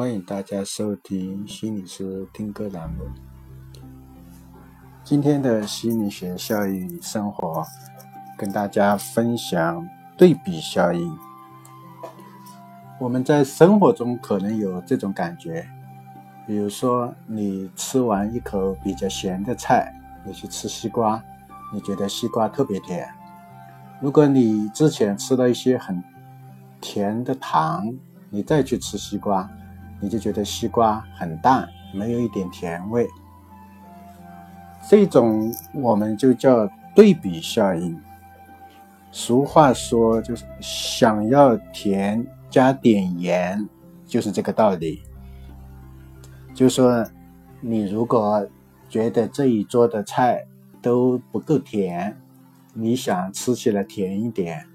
欢迎大家收听心理师听歌栏目。今天的心理学效应与生活，跟大家分享对比效应。我们在生活中可能有这种感觉，比如说你吃完一口比较咸的菜，你去吃西瓜，你觉得西瓜特别甜。如果你之前吃了一些很甜的糖，你再去吃西瓜。你就觉得西瓜很淡，没有一点甜味，这种我们就叫对比效应。俗话说就是想要甜加点盐，就是这个道理。就说你如果觉得这一桌的菜都不够甜，你想吃起来甜一点，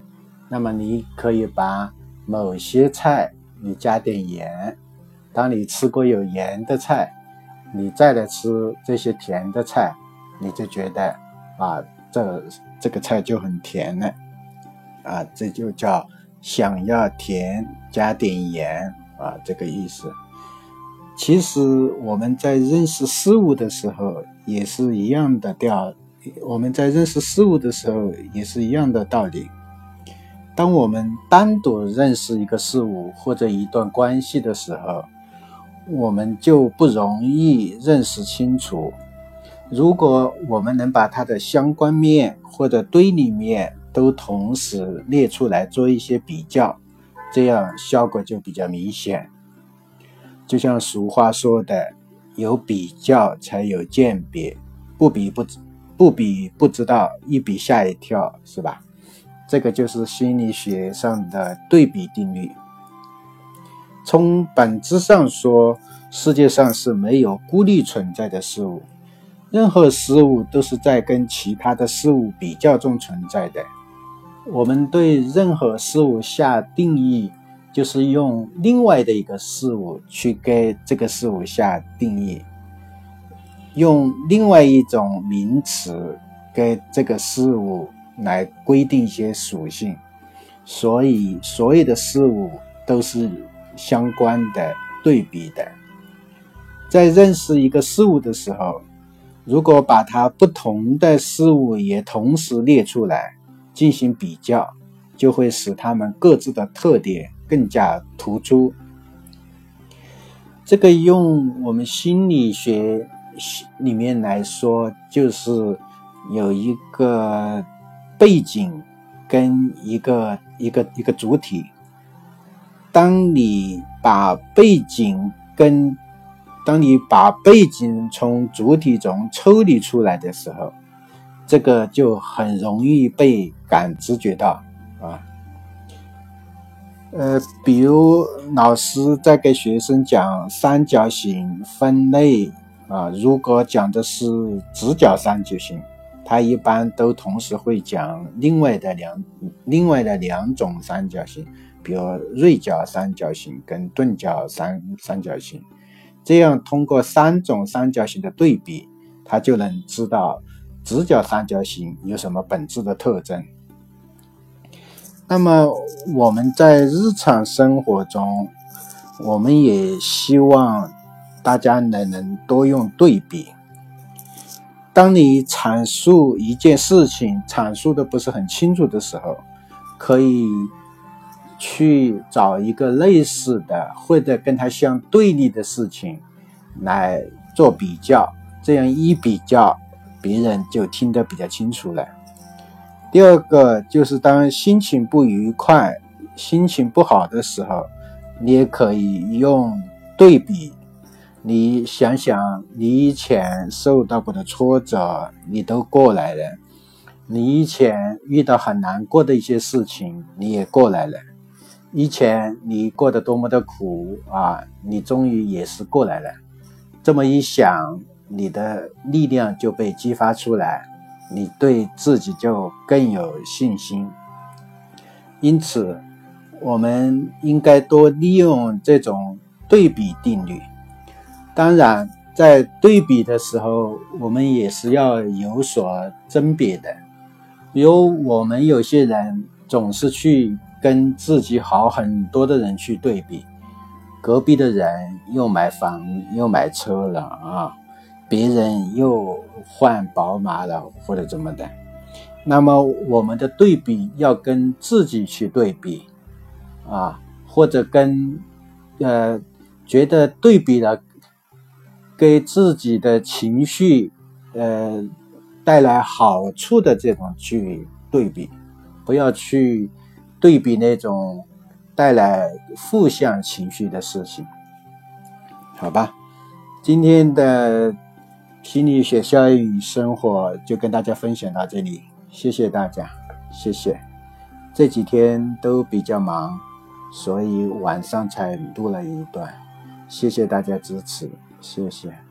那么你可以把某些菜你加点盐。当你吃过有盐的菜，你再来吃这些甜的菜，你就觉得啊，这这个菜就很甜了，啊，这就叫想要甜加点盐啊，这个意思。其实我们在认识事物的时候也是一样的调，我们在认识事物的时候也是一样的道理。当我们单独认识一个事物或者一段关系的时候，我们就不容易认识清楚。如果我们能把它的相关面或者对立面都同时列出来做一些比较，这样效果就比较明显。就像俗话说的：“有比较才有鉴别，不比不知，不比不知道，一比吓一跳，是吧？”这个就是心理学上的对比定律。从本质上说，世界上是没有孤立存在的事物，任何事物都是在跟其他的事物比较中存在的。我们对任何事物下定义，就是用另外的一个事物去给这个事物下定义，用另外一种名词给这个事物来规定一些属性。所以，所有的事物都是。相关的对比的，在认识一个事物的时候，如果把它不同的事物也同时列出来进行比较，就会使它们各自的特点更加突出。这个用我们心理学里面来说，就是有一个背景跟一个一个一个主体。当你把背景跟当你把背景从主体中抽离出来的时候，这个就很容易被感知觉到啊。呃，比如老师在给学生讲三角形分类啊，如果讲的是直角三角形，他一般都同时会讲另外的两另外的两种三角形。比如锐角三角形跟钝角三三角形，这样通过三种三角形的对比，他就能知道直角三角形有什么本质的特征。那么我们在日常生活中，我们也希望大家能能多用对比。当你阐述一件事情阐述的不是很清楚的时候，可以。去找一个类似的或者跟它相对立的事情来做比较，这样一比较，别人就听得比较清楚了。第二个就是当心情不愉快、心情不好的时候，你也可以用对比。你想想，你以前受到过的挫折，你都过来了；你以前遇到很难过的一些事情，你也过来了。以前你过得多么的苦啊，你终于也是过来了。这么一想，你的力量就被激发出来，你对自己就更有信心。因此，我们应该多利用这种对比定律。当然，在对比的时候，我们也是要有所甄别的。比如，我们有些人总是去。跟自己好很多的人去对比，隔壁的人又买房又买车了啊，别人又换宝马了或者怎么的，那么我们的对比要跟自己去对比啊，或者跟呃觉得对比了给自己的情绪呃带来好处的这种去对比，不要去对比那种。带来负向情绪的事情，好吧？今天的心理学效应与生活就跟大家分享到这里，谢谢大家，谢谢。这几天都比较忙，所以晚上才录了一段，谢谢大家支持，谢谢。